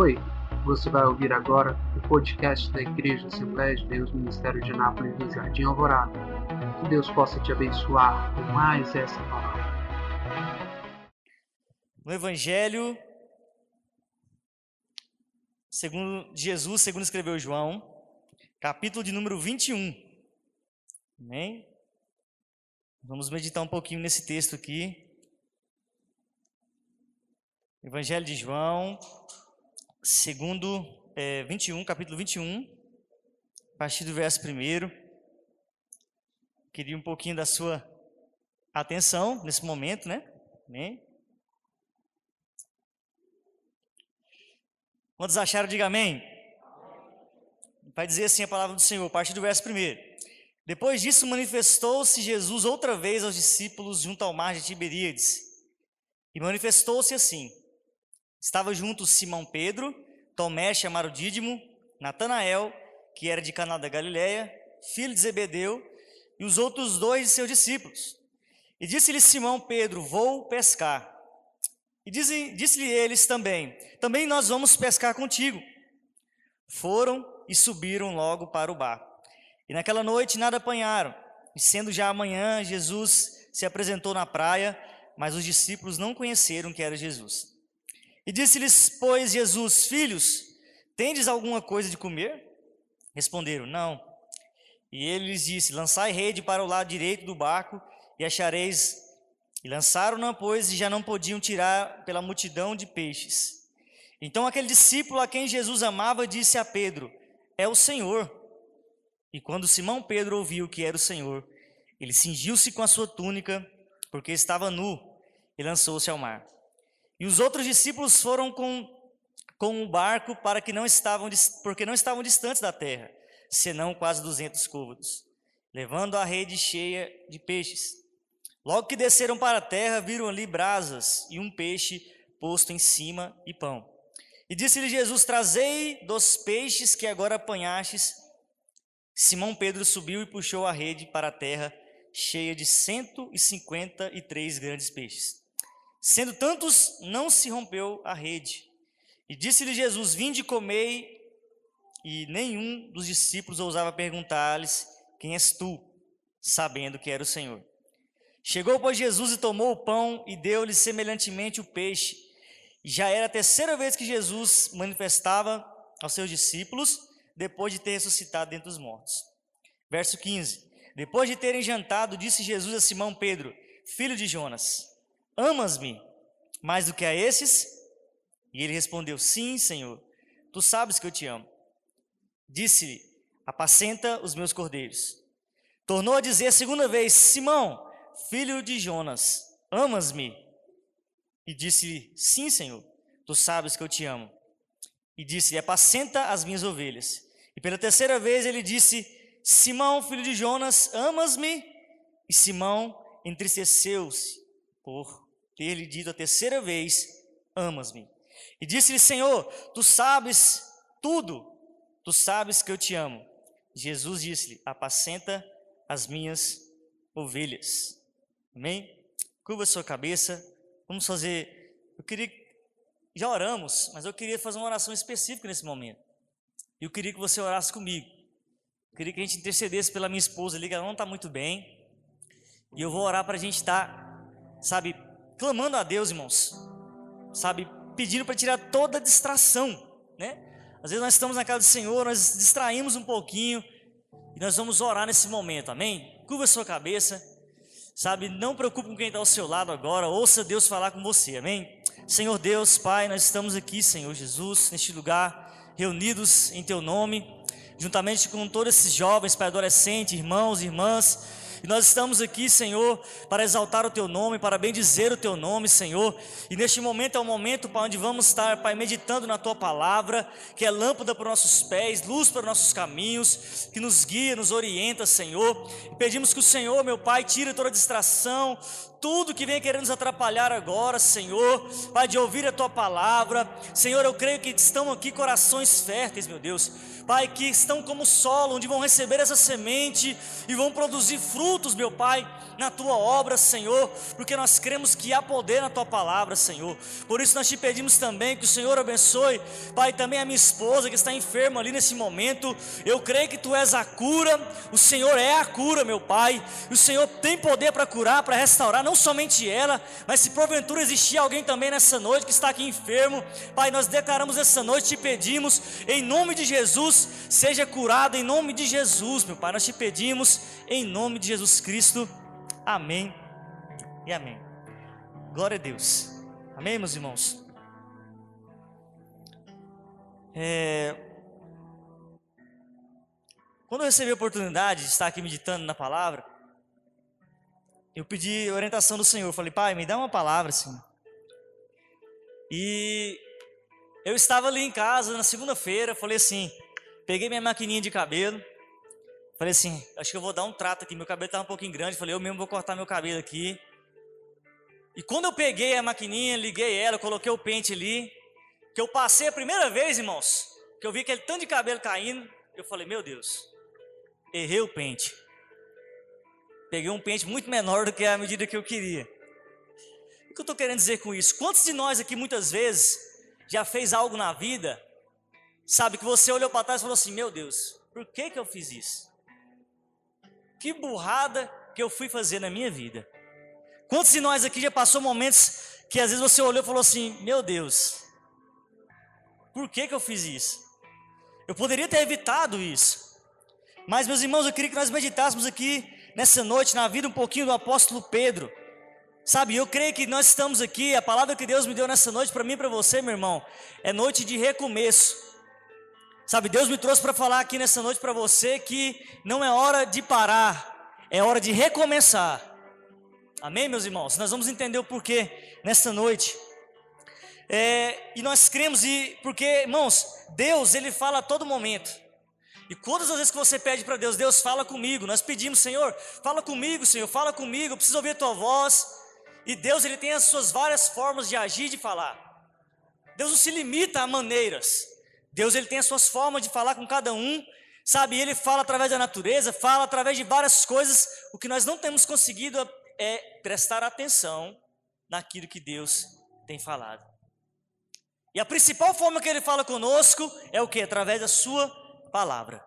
Oi, você vai ouvir agora o podcast da Igreja Assembleia de Deus Ministério de Anápolis do Jardim Alvorada. Que Deus possa te abençoar com mais essa palavra. No Evangelho, segundo Jesus, segundo escreveu João, capítulo de número 21. Amém? Vamos meditar um pouquinho nesse texto aqui. Evangelho de João, segundo é, 21, capítulo 21, a partir do verso 1. Queria um pouquinho da sua atenção nesse momento, né? Amém? Quantos acharam, diga amém. Vai dizer assim a palavra do Senhor, a partir do verso 1. Depois disso, manifestou-se Jesus outra vez aos discípulos junto ao mar de Tiberíades. E manifestou-se assim: Estava junto Simão Pedro, Tomé, chamado Dídimo, Natanael, que era de Caná da Galileia, filho de Zebedeu, e os outros dois de seus discípulos. E disse-lhe Simão Pedro: Vou pescar. E disse-lhe eles também: Também nós vamos pescar contigo. Foram e subiram logo para o barco. E naquela noite nada apanharam. E sendo já amanhã, Jesus se apresentou na praia, mas os discípulos não conheceram que era Jesus. E disse-lhes, pois, Jesus: Filhos, tendes alguma coisa de comer? Responderam: Não. E ele lhes disse: Lançai rede para o lado direito do barco e achareis. E lançaram-na, pois, e já não podiam tirar pela multidão de peixes. Então aquele discípulo a quem Jesus amava disse a Pedro: É o Senhor. E quando Simão Pedro ouviu que era o Senhor, ele cingiu-se com a sua túnica, porque estava nu, e lançou-se ao mar. E os outros discípulos foram com, com o barco para que não estavam, porque não estavam distantes da terra, senão quase duzentos côvados, levando a rede cheia de peixes. Logo que desceram para a terra, viram ali brasas e um peixe posto em cima e pão. E disse-lhe Jesus: Trazei dos peixes que agora apanhastes. Simão Pedro subiu e puxou a rede para a terra, cheia de cento e cinquenta e três grandes peixes. Sendo tantos, não se rompeu a rede. E disse-lhe Jesus: Vinde e comei. E nenhum dos discípulos ousava perguntar-lhes: Quem és tu? Sabendo que era o Senhor. Chegou, pois, Jesus e tomou o pão e deu-lhe semelhantemente o peixe. E já era a terceira vez que Jesus manifestava aos seus discípulos, depois de ter ressuscitado dentre os mortos. Verso 15: Depois de terem jantado, disse Jesus a Simão Pedro, filho de Jonas: Amas-me mais do que a esses? E ele respondeu: Sim, Senhor, tu sabes que eu te amo. Disse-lhe: Apacenta os meus cordeiros. Tornou a dizer a segunda vez: Simão, filho de Jonas, amas-me? E disse-lhe: Sim, Senhor, tu sabes que eu te amo. E disse-lhe: Apacenta as minhas ovelhas. E pela terceira vez ele disse: Simão, filho de Jonas, amas-me? E Simão entristeceu-se por ter lhe dito a terceira vez: Amas-me. E disse-lhe: Senhor, tu sabes tudo, tu sabes que eu te amo. Jesus disse-lhe: Apacenta as minhas ovelhas. Amém? Curva a sua cabeça. Vamos fazer. Eu queria. Já oramos, mas eu queria fazer uma oração específica nesse momento. E eu queria que você orasse comigo. Eu queria que a gente intercedesse pela minha esposa ali, que ela não está muito bem. E eu vou orar para a gente estar tá sabe, clamando a Deus, irmãos, sabe, pedindo para tirar toda distração, né? Às vezes nós estamos na casa do Senhor, nós distraímos um pouquinho e nós vamos orar nesse momento, amém? Curva a sua cabeça, sabe, não preocupe com quem está ao seu lado agora, ouça Deus falar com você, amém? Senhor Deus, Pai, nós estamos aqui, Senhor Jesus, neste lugar, reunidos em Teu nome, juntamente com todos esses jovens, Pai, adolescentes, irmãos, irmãs, e nós estamos aqui, Senhor, para exaltar o Teu nome, para bendizer o Teu nome, Senhor. E neste momento é o momento, Pai, onde vamos estar, Pai, meditando na Tua palavra, que é lâmpada para os nossos pés, luz para os nossos caminhos, que nos guia, nos orienta, Senhor. E pedimos que o Senhor, meu Pai, tire toda distração, tudo que vem querendo nos atrapalhar agora, Senhor, Pai, de ouvir a tua palavra. Senhor, eu creio que estão aqui corações férteis, meu Deus. Pai, que estão como solo, onde vão receber essa semente e vão produzir frutos, meu Pai, na tua obra, Senhor, porque nós cremos que há poder na tua palavra, Senhor. Por isso nós te pedimos também que o Senhor abençoe, Pai, também a minha esposa que está enferma ali nesse momento. Eu creio que tu és a cura, o Senhor é a cura, meu Pai. O Senhor tem poder para curar, para restaurar, não somente ela, mas se porventura existir alguém também nessa noite que está aqui enfermo, Pai, nós declaramos essa noite, te pedimos, em nome de Jesus, seja curado em nome de Jesus, meu Pai. Nós te pedimos em nome de Jesus Cristo. Amém e amém. Glória a Deus. Amém, meus irmãos? É... Quando eu recebi a oportunidade de estar aqui meditando na palavra, eu pedi orientação do Senhor. falei, Pai, me dá uma palavra, Senhor. E eu estava ali em casa na segunda-feira, falei assim, peguei minha maquininha de cabelo, Falei assim, acho que eu vou dar um trato aqui, meu cabelo estava um pouquinho grande, falei, eu mesmo vou cortar meu cabelo aqui. E quando eu peguei a maquininha, liguei ela, coloquei o pente ali, que eu passei a primeira vez, irmãos, que eu vi aquele tanto de cabelo caindo, eu falei, meu Deus, errei o pente. Peguei um pente muito menor do que a medida que eu queria. O que eu estou querendo dizer com isso? Quantos de nós aqui muitas vezes já fez algo na vida, sabe, que você olhou para trás e falou assim, meu Deus, por que que eu fiz isso? que burrada que eu fui fazer na minha vida. Quantos de nós aqui já passou momentos que às vezes você olhou e falou assim: Meu Deus, por que, que eu fiz isso? Eu poderia ter evitado isso. Mas, meus irmãos, eu queria que nós meditássemos aqui nessa noite na vida um pouquinho do apóstolo Pedro. Sabe, eu creio que nós estamos aqui, a palavra que Deus me deu nessa noite para mim e para você, meu irmão, é noite de recomeço. Sabe, Deus me trouxe para falar aqui nessa noite para você que não é hora de parar, é hora de recomeçar. Amém, meus irmãos? Nós vamos entender o porquê nessa noite. É, e nós cremos, e porque, irmãos, Deus, Ele fala a todo momento. E todas as vezes que você pede para Deus, Deus fala comigo. Nós pedimos, Senhor, fala comigo, Senhor, fala comigo, eu preciso ouvir a tua voz. E Deus, Ele tem as suas várias formas de agir e de falar. Deus não se limita a maneiras. Deus ele tem as suas formas de falar com cada um, sabe? Ele fala através da natureza, fala através de várias coisas. O que nós não temos conseguido é prestar atenção naquilo que Deus tem falado. E a principal forma que ele fala conosco é o que? Através da sua palavra.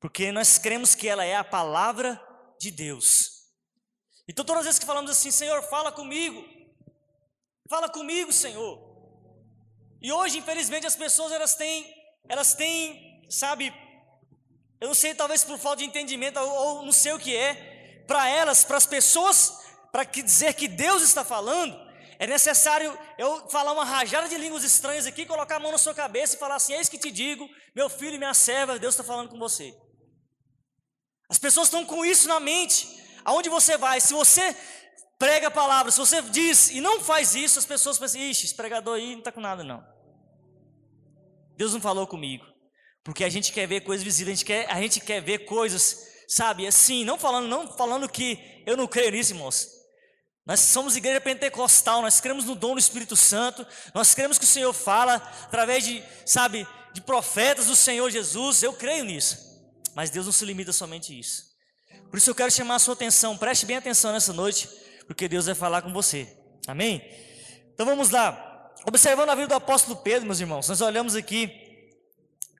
Porque nós cremos que ela é a palavra de Deus. Então todas as vezes que falamos assim, Senhor, fala comigo. Fala comigo, Senhor. E hoje, infelizmente, as pessoas elas têm elas têm, sabe, eu não sei, talvez por falta de entendimento, ou, ou não sei o que é, para elas, para as pessoas, para que dizer que Deus está falando, é necessário eu falar uma rajada de línguas estranhas aqui, colocar a mão na sua cabeça e falar assim: Eis que te digo, meu filho e minha serva, Deus está falando com você. As pessoas estão com isso na mente. Aonde você vai? Se você prega a palavra, se você diz e não faz isso, as pessoas pensam: Ixi, esse pregador aí não está com nada, não. Deus não falou comigo. Porque a gente quer ver coisas visíveis, a gente quer, a gente quer ver coisas, sabe, assim, não falando, não falando que eu não creio nisso, irmãos. Nós somos igreja pentecostal, nós cremos no dom do Espírito Santo, nós cremos que o Senhor fala através de, sabe, de profetas do Senhor Jesus, eu creio nisso. Mas Deus não se limita somente a isso. Por isso eu quero chamar a sua atenção, preste bem atenção nessa noite, porque Deus vai falar com você. Amém? Então vamos lá. Observando a vida do apóstolo Pedro, meus irmãos, nós olhamos aqui,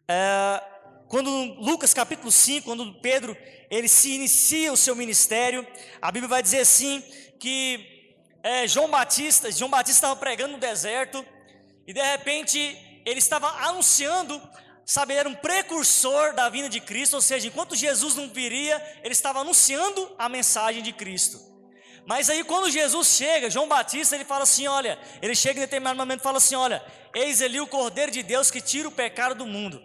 é, quando Lucas capítulo 5, quando Pedro ele se inicia o seu ministério, a Bíblia vai dizer assim que é, João Batista, João Batista estava pregando no deserto e de repente ele estava anunciando, sabe, era um precursor da vinda de Cristo, ou seja, enquanto Jesus não viria, ele estava anunciando a mensagem de Cristo. Mas aí quando Jesus chega, João Batista, ele fala assim, olha, ele chega em determinado momento e fala assim, olha, eis ali o Cordeiro de Deus que tira o pecado do mundo.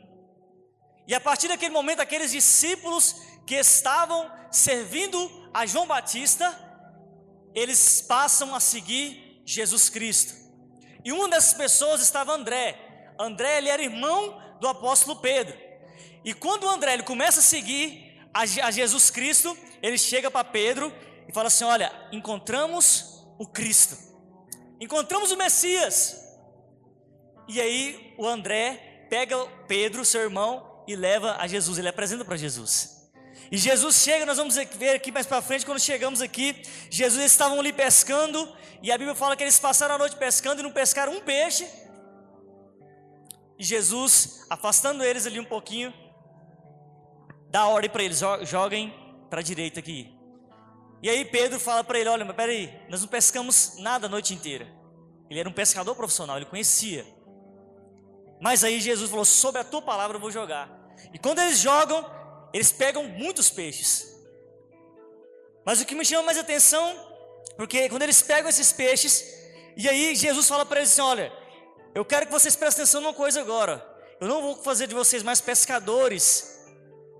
E a partir daquele momento, aqueles discípulos que estavam servindo a João Batista, eles passam a seguir Jesus Cristo. E uma dessas pessoas estava André. André, ele era irmão do apóstolo Pedro. E quando André ele começa a seguir a, Jesus Cristo, ele chega para Pedro e fala assim: Olha, encontramos o Cristo. Encontramos o Messias. E aí o André pega Pedro, seu irmão, e leva a Jesus. Ele apresenta para Jesus. E Jesus chega, nós vamos ver aqui mais para frente, quando chegamos aqui, Jesus eles estavam ali pescando, e a Bíblia fala que eles passaram a noite pescando e não pescaram um peixe. E Jesus, afastando eles ali um pouquinho, dá ordem para eles, joguem para a direita aqui. E aí Pedro fala para ele, olha, mas peraí, nós não pescamos nada a noite inteira. Ele era um pescador profissional, ele conhecia. Mas aí Jesus falou, sobre a tua palavra eu vou jogar. E quando eles jogam, eles pegam muitos peixes. Mas o que me chama mais atenção, porque quando eles pegam esses peixes, e aí Jesus fala para eles assim: olha, eu quero que vocês prestem atenção numa coisa agora. Eu não vou fazer de vocês mais pescadores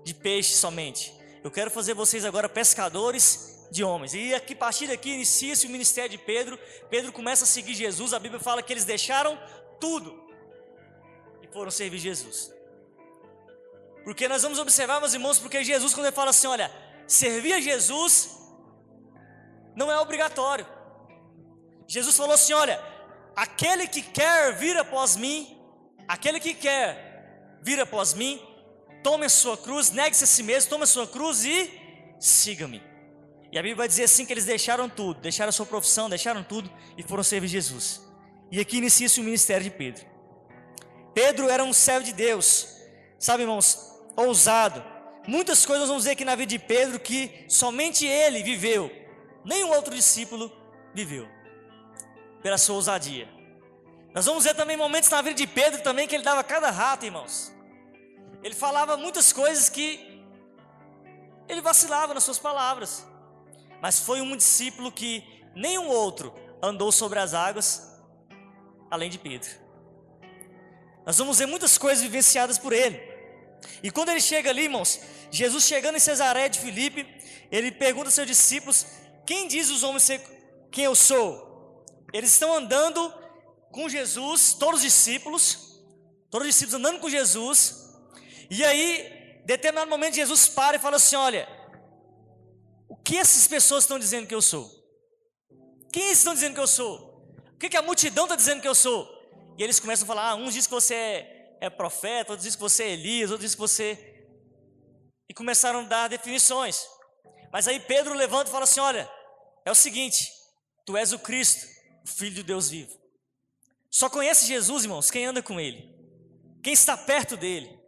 de peixe somente. Eu quero fazer vocês agora pescadores de homens. E aqui, a partir daqui inicia-se o ministério de Pedro. Pedro começa a seguir Jesus. A Bíblia fala que eles deixaram tudo e foram servir Jesus. Porque nós vamos observar, meus irmãos, porque Jesus, quando ele fala assim, olha, servir a Jesus não é obrigatório. Jesus falou assim: olha, aquele que quer vir após mim, aquele que quer vir após mim, tome a sua cruz, negue-se a si mesmo, tome a sua cruz e siga-me. E a Bíblia vai dizer assim que eles deixaram tudo, deixaram a sua profissão, deixaram tudo e foram servir Jesus. E aqui inicia-se o ministério de Pedro. Pedro era um servo de Deus, sabe, irmãos, ousado. Muitas coisas vamos ver aqui na vida de Pedro que somente ele viveu, nenhum outro discípulo viveu, pela sua ousadia. Nós vamos ver também momentos na vida de Pedro também que ele dava cada rato, irmãos. Ele falava muitas coisas que ele vacilava nas suas palavras. Mas foi um discípulo que nenhum outro andou sobre as águas além de Pedro. Nós vamos ver muitas coisas vivenciadas por ele. E quando ele chega ali, irmãos, Jesus chegando em Cesaré de Filipe, ele pergunta aos seus discípulos: Quem diz os homens quem eu sou? Eles estão andando com Jesus, todos os discípulos, todos os discípulos andando com Jesus, e aí, determinado momento, Jesus para e fala assim: Olha, o que essas pessoas estão dizendo que eu sou? Quem estão dizendo que eu sou? O que, que a multidão está dizendo que eu sou? E eles começam a falar: ah, uns dizem que você é, é profeta, outros dizem que você é Elias, outros dizem que você. E começaram a dar definições. Mas aí Pedro levanta e fala assim: Olha, é o seguinte, tu és o Cristo, o Filho de Deus vivo. Só conhece Jesus, irmãos, quem anda com Ele, quem está perto dele.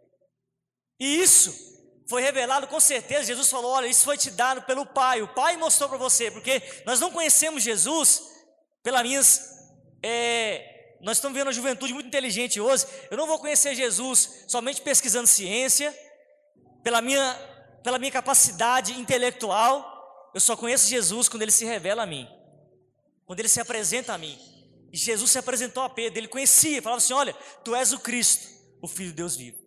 E isso foi revelado com certeza. Jesus falou: Olha, isso foi te dado pelo Pai. O Pai mostrou para você, porque nós não conhecemos Jesus pelas minhas. É, nós estamos vendo a juventude muito inteligente hoje. Eu não vou conhecer Jesus somente pesquisando ciência, pela minha, pela minha capacidade intelectual. Eu só conheço Jesus quando ele se revela a mim, quando ele se apresenta a mim. E Jesus se apresentou a Pedro, ele conhecia, falava assim: Olha, tu és o Cristo, o Filho de Deus vivo.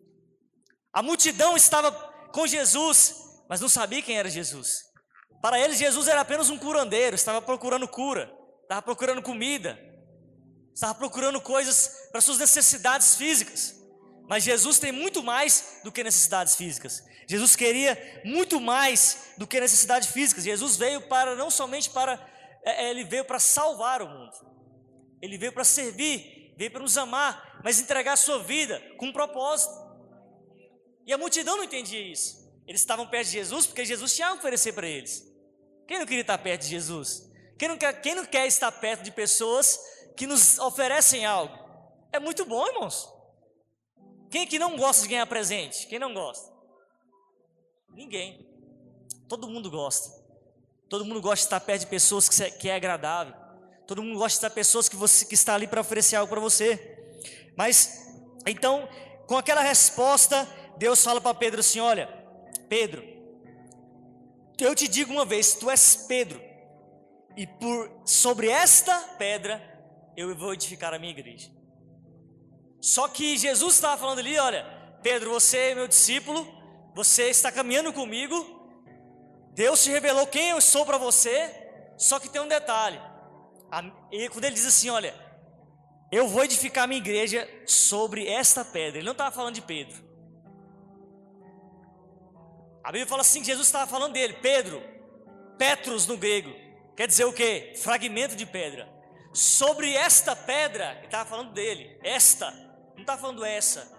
A multidão estava com Jesus, mas não sabia quem era Jesus. Para eles, Jesus era apenas um curandeiro, estava procurando cura, estava procurando comida, estava procurando coisas para suas necessidades físicas. Mas Jesus tem muito mais do que necessidades físicas. Jesus queria muito mais do que necessidades físicas. Jesus veio para não somente para é, é, ele veio para salvar o mundo. Ele veio para servir, veio para nos amar, mas entregar a sua vida com um propósito. E a multidão não entendia isso. Eles estavam perto de Jesus porque Jesus tinha a oferecer para eles. Quem não queria estar perto de Jesus? Quem não, quer, quem não quer estar perto de pessoas que nos oferecem algo? É muito bom, irmãos. Quem que não gosta de ganhar presente? Quem não gosta? Ninguém. Todo mundo gosta. Todo mundo gosta de estar perto de pessoas que, que é agradável. Todo mundo gosta de estar pessoas que você que está ali para oferecer algo para você. Mas então, com aquela resposta, Deus fala para Pedro assim: Olha, Pedro, eu te digo uma vez, tu és Pedro, e por sobre esta pedra eu vou edificar a minha igreja. Só que Jesus estava falando ali: Olha, Pedro, você é meu discípulo, você está caminhando comigo, Deus te revelou quem eu sou para você, só que tem um detalhe. E quando ele diz assim: Olha, eu vou edificar minha igreja sobre esta pedra, ele não estava falando de Pedro. A Bíblia fala assim Jesus estava falando dele, Pedro, Petros no grego. quer dizer o quê? Fragmento de pedra. Sobre esta pedra, ele estava falando dele, esta, não está falando essa.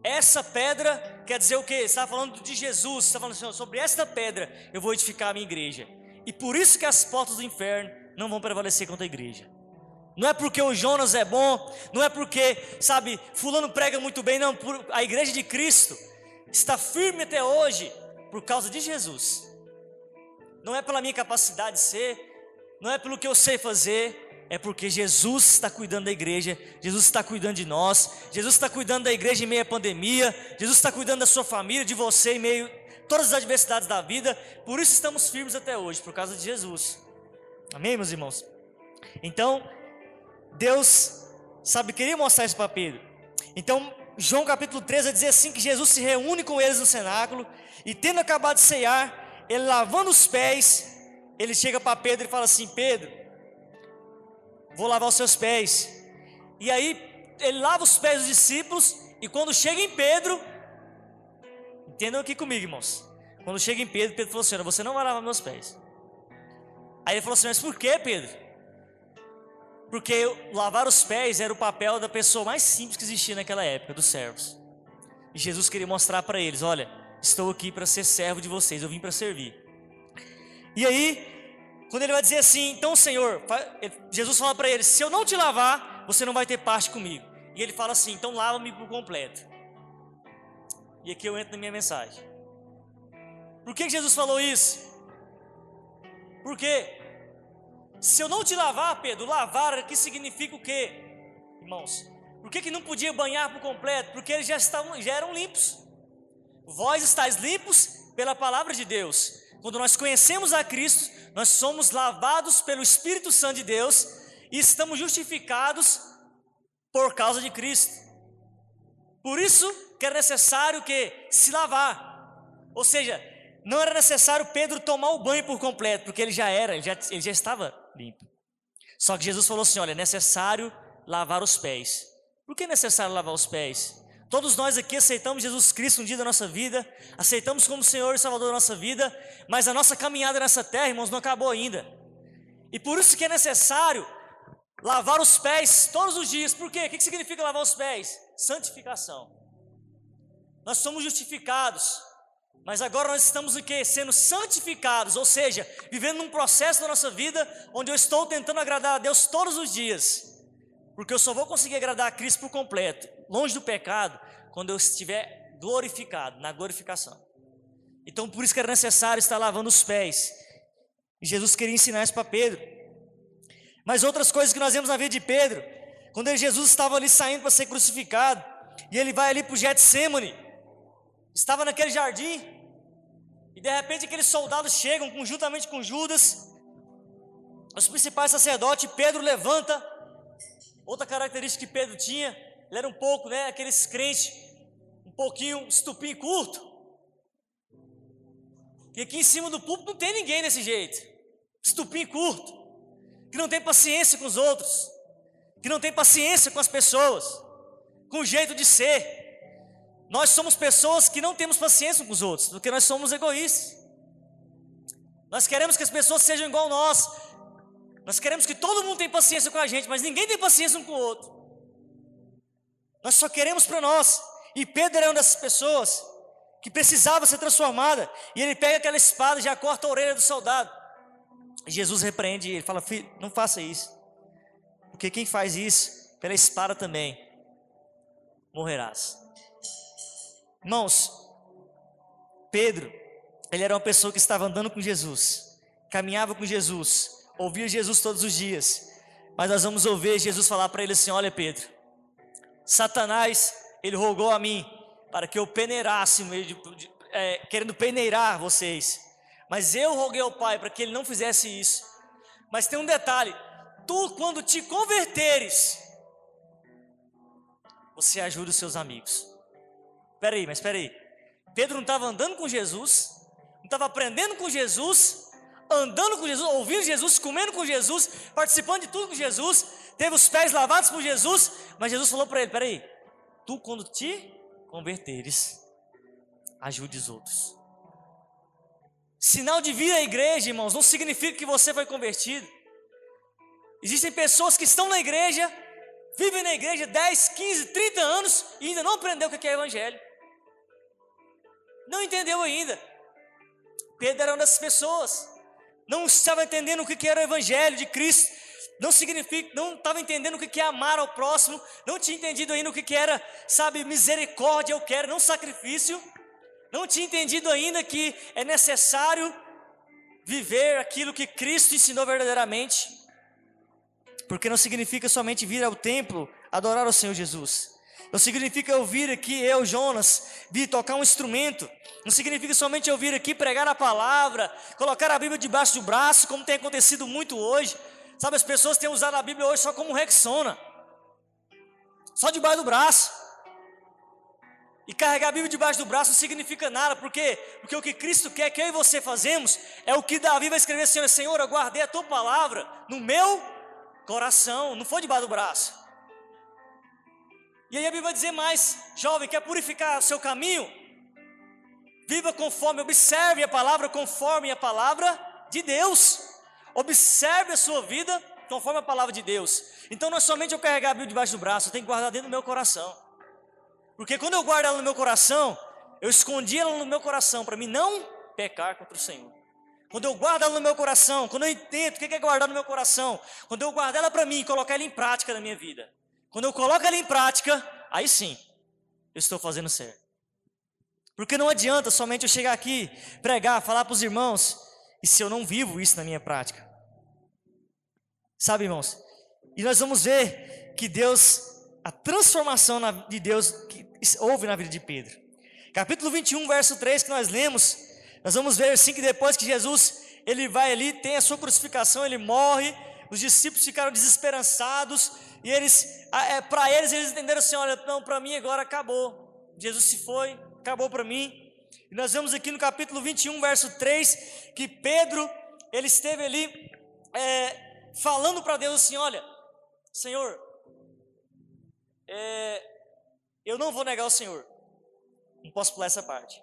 Essa pedra quer dizer o quê? Está falando de Jesus, está falando assim, sobre esta pedra eu vou edificar a minha igreja. E por isso que as portas do inferno não vão prevalecer contra a igreja. Não é porque o Jonas é bom, não é porque, sabe, fulano prega muito bem, não, a igreja de Cristo está firme até hoje por causa de Jesus. Não é pela minha capacidade de ser, não é pelo que eu sei fazer, é porque Jesus está cuidando da igreja, Jesus está cuidando de nós, Jesus está cuidando da igreja em meio à pandemia, Jesus está cuidando da sua família, de você em meio a todas as adversidades da vida, por isso estamos firmes até hoje, por causa de Jesus. Amém, meus irmãos? Então, Deus, sabe, queria mostrar isso para Pedro. Então, João capítulo 13 vai dizer assim: que Jesus se reúne com eles no cenáculo, e tendo acabado de ceiar, ele lavando os pés, ele chega para Pedro e fala assim: Pedro, vou lavar os seus pés. E aí, ele lava os pés dos discípulos, e quando chega em Pedro, entendam aqui comigo, irmãos. Quando chega em Pedro, Pedro falou assim: Você não vai lavar meus pés. Aí ele falou assim: Mas por que, Pedro? Porque lavar os pés era o papel da pessoa mais simples que existia naquela época, dos servos. E Jesus queria mostrar para eles: olha, estou aqui para ser servo de vocês, eu vim para servir. E aí, quando ele vai dizer assim, então Senhor, Jesus fala para eles: se eu não te lavar, você não vai ter parte comigo. E ele fala assim: então lava-me por completo. E aqui eu entro na minha mensagem. Por que Jesus falou isso? Porque se eu não te lavar, Pedro, lavar aqui significa o quê? Irmãos, por que, que não podia banhar por completo? Porque eles já, estavam, já eram limpos. Vós estáis limpos pela palavra de Deus. Quando nós conhecemos a Cristo, nós somos lavados pelo Espírito Santo de Deus e estamos justificados por causa de Cristo. Por isso que era necessário que se lavar. Ou seja, não era necessário Pedro tomar o banho por completo, porque ele já era, ele já, ele já estava limpo. Só que Jesus falou assim: olha, é necessário lavar os pés. Por que é necessário lavar os pés? Todos nós aqui aceitamos Jesus Cristo um dia da nossa vida, aceitamos como Senhor e Salvador da nossa vida, mas a nossa caminhada nessa terra, irmãos, não acabou ainda. E por isso que é necessário lavar os pés todos os dias. Por quê? O que significa lavar os pés? Santificação. Nós somos justificados mas agora nós estamos o quê? Sendo santificados, ou seja, vivendo num processo da nossa vida onde eu estou tentando agradar a Deus todos os dias. Porque eu só vou conseguir agradar a Cristo por completo, longe do pecado, quando eu estiver glorificado, na glorificação. Então por isso que era necessário estar lavando os pés. E Jesus queria ensinar isso para Pedro. Mas outras coisas que nós vemos na vida de Pedro, quando Jesus estava ali saindo para ser crucificado, e ele vai ali para o Getsemane, estava naquele jardim, e de repente aqueles soldados chegam conjuntamente com Judas, os principais sacerdotes, Pedro levanta. Outra característica que Pedro tinha, ele era um pouco, né, aqueles crentes, pouquinho estupim curto. Que aqui em cima do púlpito não tem ninguém desse jeito. Estupim curto. Que não tem paciência com os outros. Que não tem paciência com as pessoas. Com o jeito de ser. Nós somos pessoas que não temos paciência com os outros, porque nós somos egoístas. Nós queremos que as pessoas sejam igual nós. Nós queremos que todo mundo tenha paciência com a gente, mas ninguém tem paciência um com o outro. Nós só queremos para nós. E Pedro era uma dessas pessoas que precisava ser transformada. E ele pega aquela espada e já corta a orelha do soldado. Jesus repreende ele, fala: Filho, não faça isso. Porque quem faz isso, pela espada também, morrerás. Irmãos, Pedro, ele era uma pessoa que estava andando com Jesus, caminhava com Jesus, ouvia Jesus todos os dias. Mas nós vamos ouvir Jesus falar para ele assim: Olha, Pedro, Satanás, ele rogou a mim para que eu peneirasse, é, querendo peneirar vocês. Mas eu roguei ao Pai para que ele não fizesse isso. Mas tem um detalhe: tu, quando te converteres, você ajuda os seus amigos. Espera aí, mas espera aí. Pedro não estava andando com Jesus, não estava aprendendo com Jesus, andando com Jesus, ouvindo Jesus, comendo com Jesus, participando de tudo com Jesus, teve os pés lavados por Jesus, mas Jesus falou para ele: espera aí, tu quando te converteres, ajude os outros. Sinal de vir à igreja, irmãos, não significa que você foi convertido. Existem pessoas que estão na igreja, vivem na igreja 10, 15, 30 anos e ainda não aprendeu o que é evangelho. Não entendeu ainda. Pedro era uma dessas pessoas. Não estava entendendo o que era o evangelho de Cristo. Não significa, não estava entendendo o que é amar ao próximo, não tinha entendido ainda o que era, sabe, misericórdia eu quero, não sacrifício. Não tinha entendido ainda que é necessário viver aquilo que Cristo ensinou verdadeiramente. Porque não significa somente vir ao templo adorar o Senhor Jesus. Não significa eu vir aqui, eu, Jonas, vir tocar um instrumento. Não significa somente eu vir aqui pregar a palavra, colocar a Bíblia debaixo do braço, como tem acontecido muito hoje. Sabe, as pessoas têm usado a Bíblia hoje só como Rexona. Só debaixo do braço. E carregar a Bíblia debaixo do braço não significa nada, porque porque o que Cristo quer que eu e você fazemos é o que Davi vai escrever, Senhor, Senhor, eu guardei a tua palavra no meu coração, não foi debaixo do braço. E aí a Bíblia vai dizer mais: jovem, quer purificar o seu caminho? Viva conforme, observe a palavra conforme a palavra de Deus. Observe a sua vida conforme a palavra de Deus. Então não é somente eu carregar a Bíblia debaixo do braço, eu tenho que guardar dentro do meu coração. Porque quando eu guardo ela no meu coração, eu escondi ela no meu coração para mim não pecar contra o Senhor. Quando eu guardo ela no meu coração, quando eu entendo o que é guardar no meu coração, quando eu guardo ela para mim e colocar ela em prática na minha vida, quando eu coloco ela em prática, aí sim, eu estou fazendo certo. Porque não adianta somente eu chegar aqui, pregar, falar para os irmãos, e se eu não vivo isso na minha prática. Sabe, irmãos? E nós vamos ver que Deus, a transformação de Deus que houve na vida de Pedro. Capítulo 21, verso 3 que nós lemos, nós vamos ver assim que depois que Jesus ele vai ali, tem a sua crucificação, ele morre, os discípulos ficaram desesperançados, e eles, é, para eles, eles entenderam assim: olha, não, para mim agora acabou. Jesus se foi, acabou para mim. E nós vemos aqui no capítulo 21, verso 3, que Pedro, ele esteve ali é, falando para Deus assim: olha, Senhor, é, eu não vou negar o Senhor. Não posso pular essa parte.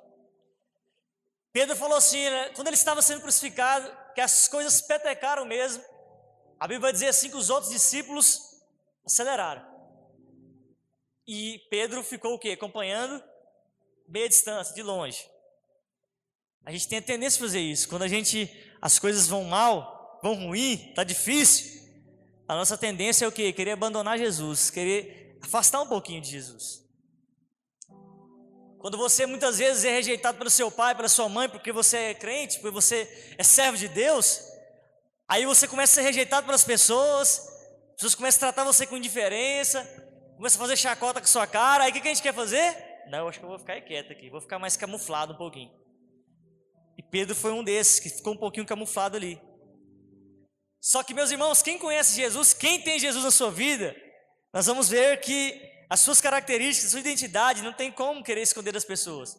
Pedro falou assim, né, quando ele estava sendo crucificado, que as coisas petecaram mesmo. A Bíblia vai dizer assim que os outros discípulos aceleraram. E Pedro ficou o quê? Acompanhando meia distância, de longe. A gente tem a tendência a fazer isso. Quando a gente as coisas vão mal, vão ruim, tá difícil, a nossa tendência é o quê? Querer abandonar Jesus, querer afastar um pouquinho de Jesus. Quando você muitas vezes é rejeitado pelo seu pai, pela sua mãe, porque você é crente, porque você é servo de Deus, aí você começa a ser rejeitado pelas pessoas, pessoas começam a tratar você com indiferença, começam a fazer chacota com sua cara, aí o que, que a gente quer fazer? Não, eu acho que eu vou ficar quieto aqui, vou ficar mais camuflado um pouquinho. E Pedro foi um desses que ficou um pouquinho camuflado ali. Só que, meus irmãos, quem conhece Jesus, quem tem Jesus na sua vida, nós vamos ver que as suas características, sua identidade, não tem como querer esconder das pessoas.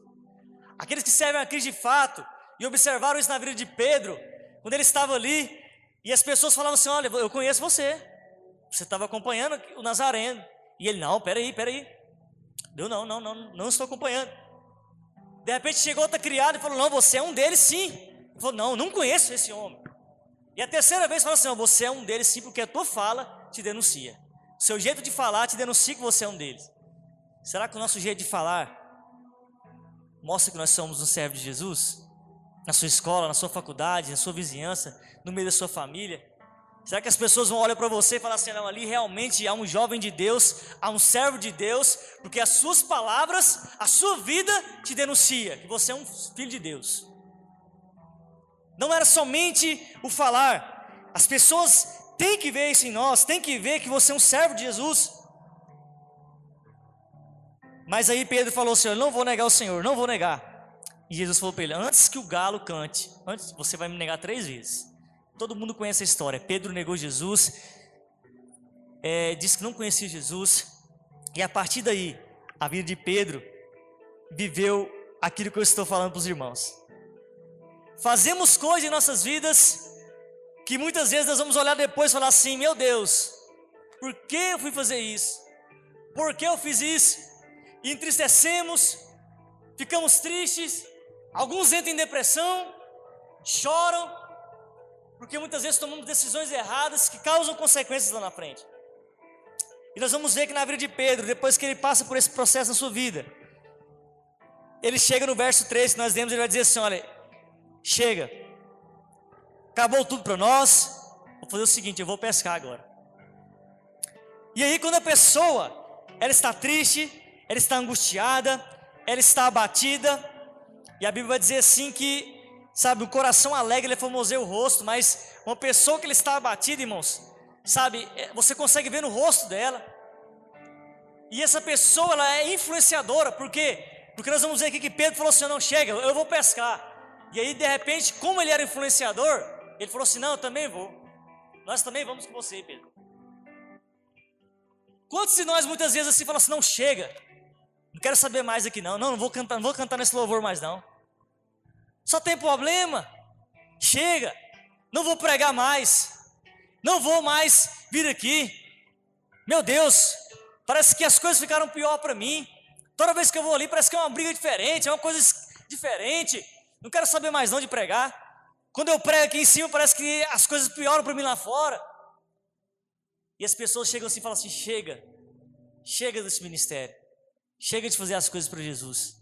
Aqueles que servem a Cristo de fato e observaram isso na vida de Pedro, quando ele estava ali, e as pessoas falavam assim: Olha, eu conheço você. Você estava acompanhando o Nazareno. E ele, não, peraí, peraí. Eu, não, não, não, não estou acompanhando. De repente chegou outra criada e falou, não, você é um deles sim. Ele falou, não, não conheço esse homem. E a terceira vez falou assim, você é um deles sim, porque a tua fala te denuncia. O seu jeito de falar te denuncia que você é um deles. Será que o nosso jeito de falar mostra que nós somos um servo de Jesus? Na sua escola, na sua faculdade, na sua vizinhança, no meio da sua família? Será que as pessoas vão olhar para você e falar assim: não, ali realmente há um jovem de Deus, há um servo de Deus, porque as suas palavras, a sua vida te denuncia que você é um filho de Deus. Não era somente o falar, as pessoas têm que ver isso em nós, têm que ver que você é um servo de Jesus. Mas aí Pedro falou: Senhor, não vou negar o Senhor, não vou negar. E Jesus falou para ele: Antes que o galo cante, antes você vai me negar três vezes. Todo mundo conhece a história. Pedro negou Jesus, é, disse que não conhecia Jesus, e a partir daí, a vida de Pedro viveu aquilo que eu estou falando para os irmãos. Fazemos coisas em nossas vidas que muitas vezes nós vamos olhar depois e falar assim: meu Deus, por que eu fui fazer isso? Por que eu fiz isso? E entristecemos, ficamos tristes, alguns entram em depressão, choram, porque muitas vezes tomamos decisões erradas que causam consequências lá na frente. E nós vamos ver que na vida de Pedro, depois que ele passa por esse processo na sua vida, ele chega no verso 3 que nós lemos, ele vai dizer assim: olha, chega, acabou tudo para nós, vou fazer o seguinte, eu vou pescar agora. E aí, quando a pessoa ela está triste, ela está angustiada, ela está abatida, e a Bíblia vai dizer assim que, sabe, o coração alegre ele formoseia o rosto, mas uma pessoa que ele está abatida, irmãos, sabe, é, você consegue ver no rosto dela. E essa pessoa ela é influenciadora, por quê? Porque nós vamos ver aqui que Pedro falou assim: "Não chega, eu vou pescar". E aí de repente, como ele era influenciador, ele falou assim: "Não, eu também vou. Nós também vamos com você, Pedro". Quantos de nós muitas vezes assim falam assim: "Não chega. Não quero saber mais aqui não. Não, não vou cantar, não vou cantar nesse louvor mais não. Só tem problema. Chega. Não vou pregar mais. Não vou mais vir aqui. Meu Deus, parece que as coisas ficaram pior para mim. Toda vez que eu vou ali, parece que é uma briga diferente, é uma coisa diferente. Não quero saber mais não de pregar. Quando eu prego aqui em cima, parece que as coisas pioram para mim lá fora. E as pessoas chegam assim e falam assim: chega, chega desse ministério, chega de fazer as coisas para Jesus.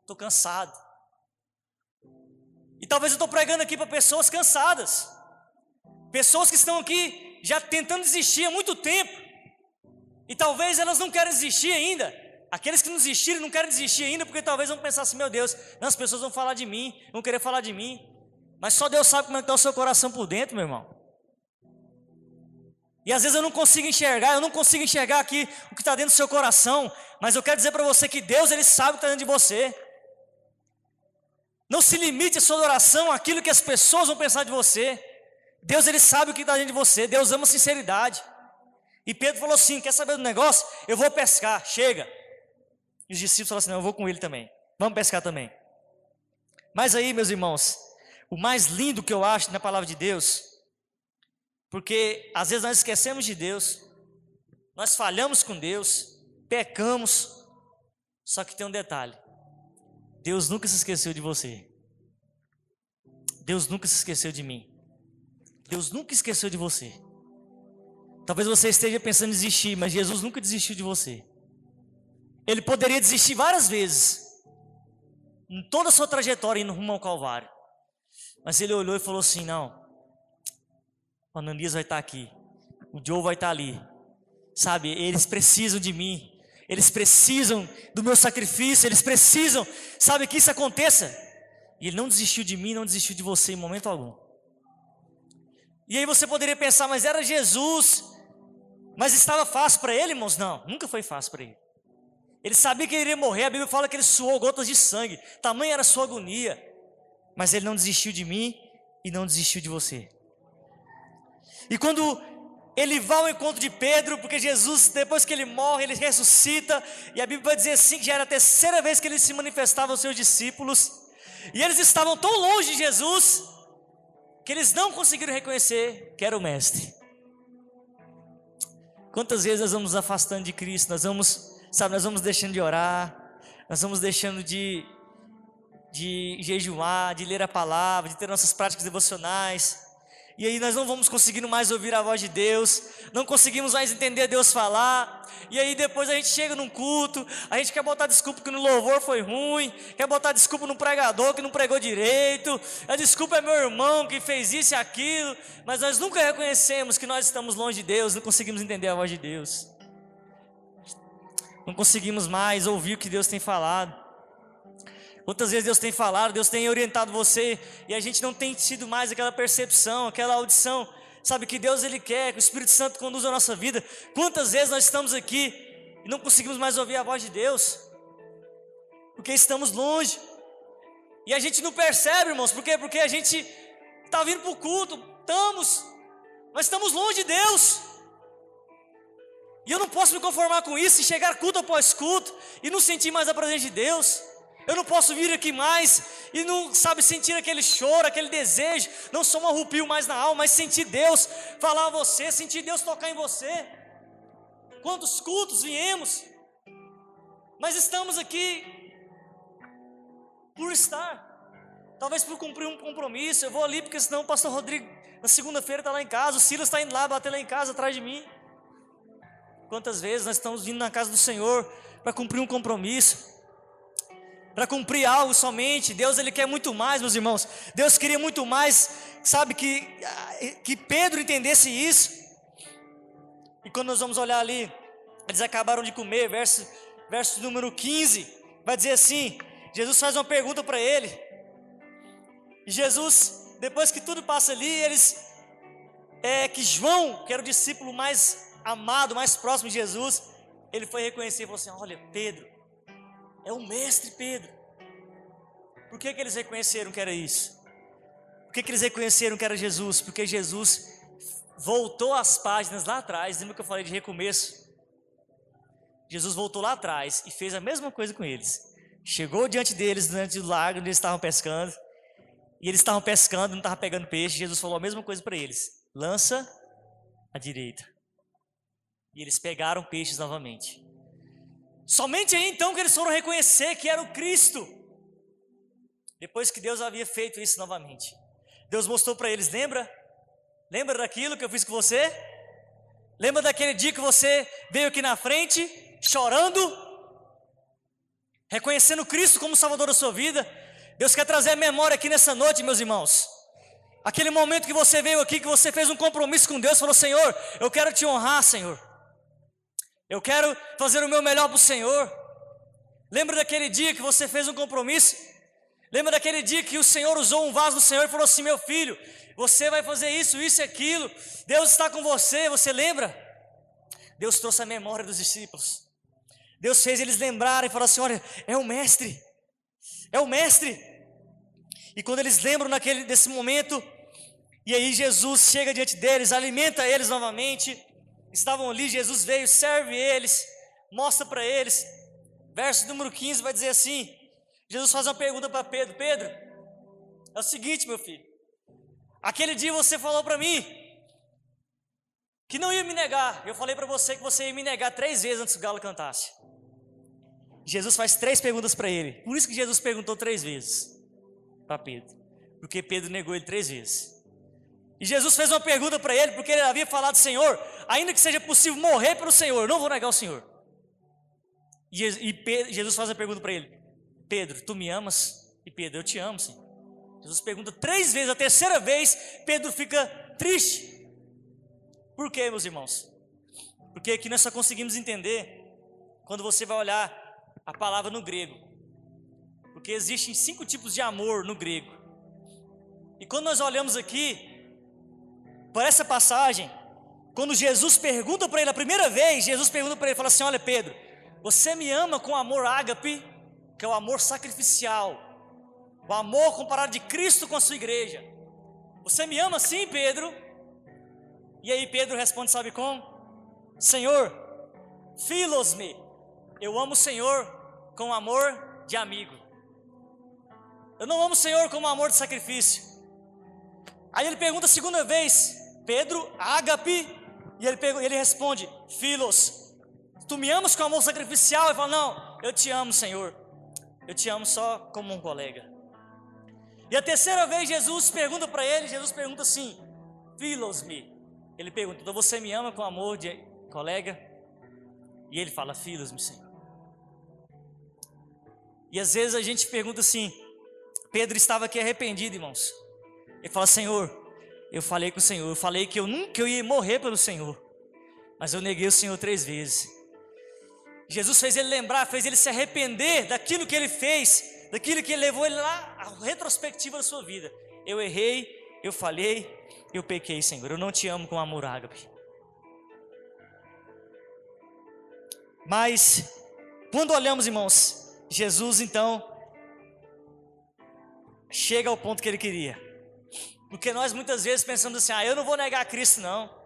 Estou cansado. E talvez eu estou pregando aqui para pessoas cansadas. Pessoas que estão aqui já tentando desistir há muito tempo. E talvez elas não querem desistir ainda. Aqueles que não desistiram não querem desistir ainda, porque talvez vão pensar assim: meu Deus, não, as pessoas vão falar de mim, vão querer falar de mim. Mas só Deus sabe como é está o seu coração por dentro, meu irmão. E às vezes eu não consigo enxergar, eu não consigo enxergar aqui o que está dentro do seu coração, mas eu quero dizer para você que Deus, Ele sabe o que está dentro de você. Não se limite a sua oração àquilo que as pessoas vão pensar de você. Deus ele sabe o que está dentro de você, Deus ama sinceridade. E Pedro falou assim: quer saber do negócio? Eu vou pescar, chega. Os discípulos falaram assim: não, eu vou com ele também. Vamos pescar também. Mas aí, meus irmãos, o mais lindo que eu acho na palavra de Deus, porque às vezes nós esquecemos de Deus, nós falhamos com Deus, pecamos, só que tem um detalhe: Deus nunca se esqueceu de você. Deus nunca se esqueceu de mim. Deus nunca esqueceu de você. Talvez você esteja pensando em desistir, mas Jesus nunca desistiu de você. Ele poderia desistir várias vezes, em toda a sua trajetória indo rumo ao Calvário. Mas ele olhou e falou assim: Não, o Ananias vai estar aqui, o Joe vai estar ali, sabe? Eles precisam de mim, eles precisam do meu sacrifício, eles precisam, sabe, que isso aconteça. E ele não desistiu de mim, não desistiu de você em momento algum. E aí você poderia pensar, mas era Jesus, mas estava fácil para ele, irmãos? Não, nunca foi fácil para ele. Ele sabia que ele iria morrer, a Bíblia fala que ele suou gotas de sangue, tamanha era a sua agonia, mas ele não desistiu de mim e não desistiu de você. E quando ele vai ao encontro de Pedro, porque Jesus, depois que ele morre, ele ressuscita, e a Bíblia vai dizer assim: que já era a terceira vez que ele se manifestava aos seus discípulos, e eles estavam tão longe de Jesus, que eles não conseguiram reconhecer que era o Mestre. Quantas vezes nós vamos nos afastando de Cristo, nós vamos, sabe, nós vamos deixando de orar, nós vamos deixando de, de jejuar, de ler a palavra, de ter nossas práticas devocionais, e aí nós não vamos conseguindo mais ouvir a voz de Deus, não conseguimos mais entender Deus falar. E aí depois a gente chega num culto, a gente quer botar desculpa que no louvor foi ruim, quer botar desculpa no pregador que não pregou direito, a desculpa é meu irmão que fez isso e aquilo, mas nós nunca reconhecemos que nós estamos longe de Deus, não conseguimos entender a voz de Deus. Não conseguimos mais ouvir o que Deus tem falado. Quantas vezes Deus tem falado, Deus tem orientado você e a gente não tem tido mais aquela percepção, aquela audição, sabe que Deus ele quer, que o Espírito Santo conduza a nossa vida. Quantas vezes nós estamos aqui e não conseguimos mais ouvir a voz de Deus? Porque estamos longe. E a gente não percebe, irmãos, por quê? Porque a gente está vindo para o culto, estamos, mas estamos longe de Deus. E eu não posso me conformar com isso e chegar culto após culto e não sentir mais a presença de Deus. Eu não posso vir aqui mais e não, sabe, sentir aquele choro, aquele desejo, não só um arrupio mais na alma, mas sentir Deus falar a você, sentir Deus tocar em você. Quantos cultos viemos, mas estamos aqui por estar. talvez por cumprir um compromisso, eu vou ali porque senão o pastor Rodrigo na segunda-feira está lá em casa, o Silas está indo lá bater lá em casa atrás de mim. Quantas vezes nós estamos vindo na casa do Senhor para cumprir um compromisso, para cumprir algo somente. Deus ele quer muito mais, meus irmãos. Deus queria muito mais, sabe que que Pedro entendesse isso. E quando nós vamos olhar ali, eles acabaram de comer, verso verso número 15, vai dizer assim: Jesus faz uma pergunta para ele. E Jesus, depois que tudo passa ali, eles é que João, que era o discípulo mais amado, mais próximo de Jesus, ele foi reconhecer e falou assim: Olha, Pedro, é o mestre Pedro. Por que, que eles reconheceram que era isso? Por que, que eles reconheceram que era Jesus? Porque Jesus voltou às páginas lá atrás, lembra que eu falei de recomeço? Jesus voltou lá atrás e fez a mesma coisa com eles. Chegou diante deles, diante do lago onde eles estavam pescando, e eles estavam pescando, não estavam pegando peixe. Jesus falou a mesma coisa para eles: lança à direita. E eles pegaram peixes novamente. Somente aí então que eles foram reconhecer que era o Cristo. Depois que Deus havia feito isso novamente. Deus mostrou para eles, lembra? Lembra daquilo que eu fiz com você? Lembra daquele dia que você veio aqui na frente, chorando, reconhecendo Cristo como Salvador da sua vida? Deus quer trazer a memória aqui nessa noite, meus irmãos. Aquele momento que você veio aqui, que você fez um compromisso com Deus, falou: Senhor, eu quero te honrar, Senhor. Eu quero fazer o meu melhor para o Senhor. Lembra daquele dia que você fez um compromisso? Lembra daquele dia que o Senhor usou um vaso do Senhor e falou assim: Meu filho, você vai fazer isso, isso e aquilo. Deus está com você, você lembra? Deus trouxe a memória dos discípulos. Deus fez eles lembrarem e falar assim: Olha, é o Mestre, é o Mestre. E quando eles lembram naquele, desse momento, e aí Jesus chega diante deles, alimenta eles novamente estavam ali, Jesus veio, serve eles, mostra para eles. Verso número 15 vai dizer assim: Jesus faz uma pergunta para Pedro: Pedro, é o seguinte, meu filho, aquele dia você falou para mim que não ia me negar. Eu falei para você que você ia me negar três vezes antes que o galo cantasse. Jesus faz três perguntas para ele. Por isso que Jesus perguntou três vezes para Pedro. Porque Pedro negou ele três vezes. E Jesus fez uma pergunta para ele, porque ele havia falado: Senhor, ainda que seja possível morrer pelo Senhor, não vou negar o Senhor. E Jesus faz a pergunta para ele: Pedro, tu me amas? E Pedro, eu te amo, sim. Jesus pergunta três vezes, a terceira vez, Pedro fica triste. Por quê, meus irmãos? Porque aqui nós só conseguimos entender quando você vai olhar a palavra no grego. Porque existem cinco tipos de amor no grego. E quando nós olhamos aqui, por essa passagem, quando Jesus pergunta para ele a primeira vez, Jesus pergunta para ele, fala assim: Olha, Pedro, você me ama com amor ágape, que é o amor sacrificial, o amor comparado de Cristo com a sua igreja. Você me ama sim, Pedro? E aí Pedro responde, sabe como? Senhor, filos-me, eu amo o Senhor com amor de amigo. Eu não amo o Senhor com amor de sacrifício. Aí ele pergunta a segunda vez, Pedro, ágape, e ele, ele responde, filos, tu me amas com amor sacrificial? Ele fala, não, eu te amo, Senhor, eu te amo só como um colega. E a terceira vez Jesus pergunta para ele, Jesus pergunta assim, filos-me, ele pergunta, então você me ama com amor de colega? E ele fala, filos-me, Senhor. E às vezes a gente pergunta assim, Pedro estava aqui arrependido, irmãos. Ele fala, Senhor, eu falei com o Senhor, eu falei que eu nunca ia morrer pelo Senhor, mas eu neguei o Senhor três vezes. Jesus fez ele lembrar, fez ele se arrepender daquilo que ele fez, daquilo que levou ele lá, a retrospectiva da sua vida. Eu errei, eu falhei, eu pequei, Senhor. Eu não te amo com amor ágape. Mas, quando olhamos, irmãos, Jesus então chega ao ponto que ele queria. Porque nós muitas vezes pensamos assim: ah, eu não vou negar a Cristo, não.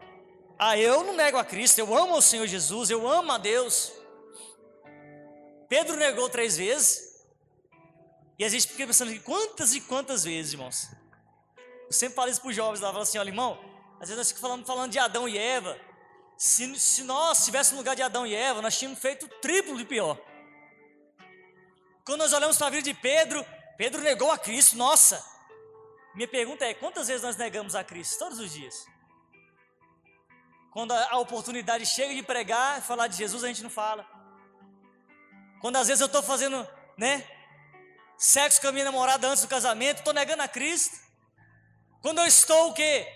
Ah, eu não nego a Cristo, eu amo o Senhor Jesus, eu amo a Deus. Pedro negou três vezes. E a gente fica pensando aqui, quantas e quantas vezes, irmãos? Eu sempre falo isso para os jovens lá, falo assim, olha, irmão, às vezes nós ficamos falando, falando de Adão e Eva. Se, se nós estivéssemos no lugar de Adão e Eva, nós tínhamos feito o triplo de pior. Quando nós olhamos para a vida de Pedro, Pedro negou a Cristo, nossa, Minha pergunta é: quantas vezes nós negamos a Cristo? Todos os dias. Quando a oportunidade chega de pregar, falar de Jesus, a gente não fala. Quando às vezes eu estou fazendo, né, sexo com a minha namorada antes do casamento, estou negando a Cristo. Quando eu estou o quê?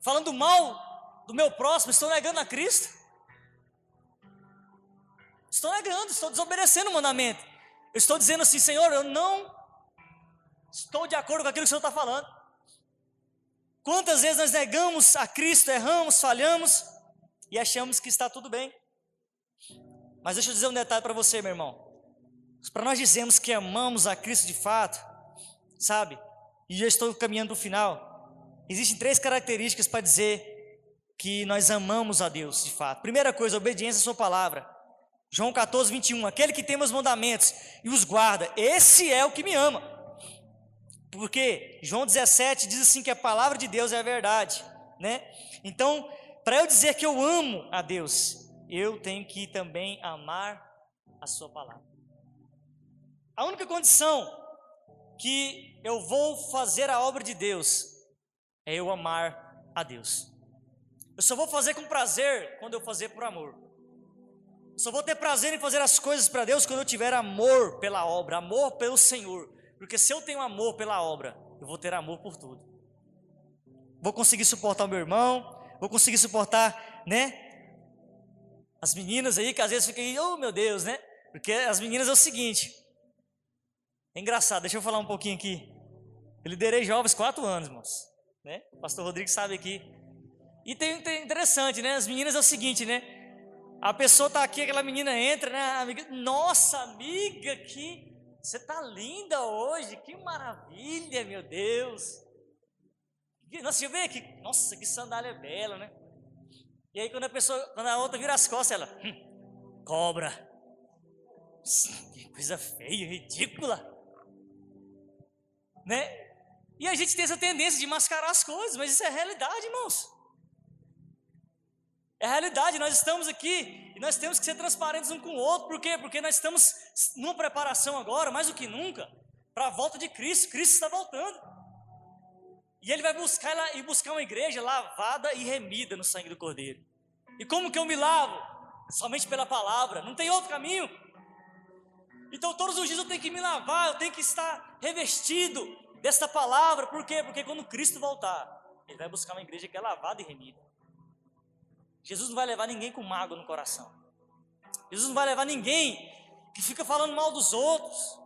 Falando mal do meu próximo, estou negando a Cristo. Estou negando, estou desobedecendo o mandamento. Eu estou dizendo assim, Senhor, eu não estou de acordo com aquilo que o Senhor está falando. Quantas vezes nós negamos a Cristo, erramos, falhamos e achamos que está tudo bem. Mas deixa eu dizer um detalhe para você, meu irmão. Para nós dizermos que amamos a Cristo de fato, sabe? E já estou caminhando para o final. Existem três características para dizer que nós amamos a Deus de fato. Primeira coisa, obediência à Sua palavra. João 14, 21. Aquele que tem meus mandamentos e os guarda, esse é o que me ama. Porque João 17 diz assim que a palavra de Deus é a verdade, né? Então, para eu dizer que eu amo a Deus, eu tenho que também amar a sua palavra. A única condição que eu vou fazer a obra de Deus é eu amar a Deus. Eu só vou fazer com prazer quando eu fazer por amor. Eu só vou ter prazer em fazer as coisas para Deus quando eu tiver amor pela obra, amor pelo Senhor. Porque se eu tenho amor pela obra, eu vou ter amor por tudo. Vou conseguir suportar o meu irmão, vou conseguir suportar, né? As meninas aí que às vezes ficam, oh meu Deus, né? Porque as meninas é o seguinte. É engraçado, deixa eu falar um pouquinho aqui. Eu liderei jovens quatro anos, irmãos. Né? O pastor Rodrigo sabe aqui. E tem, tem interessante, né? As meninas é o seguinte, né? A pessoa tá aqui, aquela menina entra, né? Amiga, nossa amiga, que você está linda hoje, que maravilha, meu Deus. Nossa, eu ver aqui, nossa, que sandália bela, né? E aí quando a pessoa, quando a outra vira as costas, ela, hum, cobra. Que coisa feia, ridícula. Né? E a gente tem essa tendência de mascarar as coisas, mas isso é realidade, irmãos. É realidade, nós estamos aqui e nós temos que ser transparentes um com o outro, por quê? Porque nós estamos numa preparação agora, mais do que nunca, para a volta de Cristo. Cristo está voltando. E ele vai buscar e buscar uma igreja lavada e remida no sangue do Cordeiro. E como que eu me lavo? Somente pela palavra, não tem outro caminho. Então todos os dias eu tenho que me lavar, eu tenho que estar revestido desta palavra, por quê? Porque quando Cristo voltar, ele vai buscar uma igreja que é lavada e remida. Jesus não vai levar ninguém com mágoa no coração. Jesus não vai levar ninguém que fica falando mal dos outros.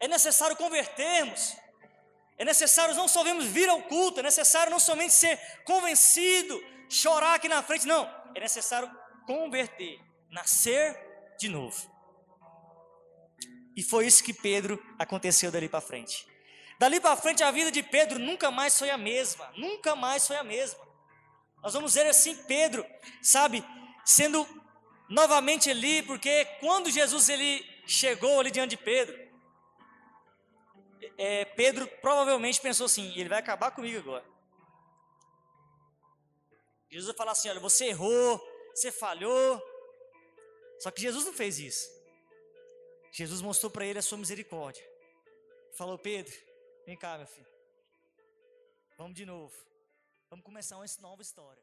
É necessário convertermos. É necessário não somente vir ao culto, é necessário não somente ser convencido, chorar aqui na frente, não. É necessário converter, nascer de novo. E foi isso que Pedro aconteceu dali para frente. Dali para frente a vida de Pedro nunca mais foi a mesma, nunca mais foi a mesma. Nós vamos ver assim Pedro, sabe, sendo novamente ali, porque quando Jesus ele chegou ali diante de Pedro, é, Pedro provavelmente pensou assim: ele vai acabar comigo agora. Jesus vai falar assim: olha, você errou, você falhou. Só que Jesus não fez isso. Jesus mostrou para ele a sua misericórdia. Falou: Pedro, vem cá, meu filho. Vamos de novo. Vamos começar uma nova história.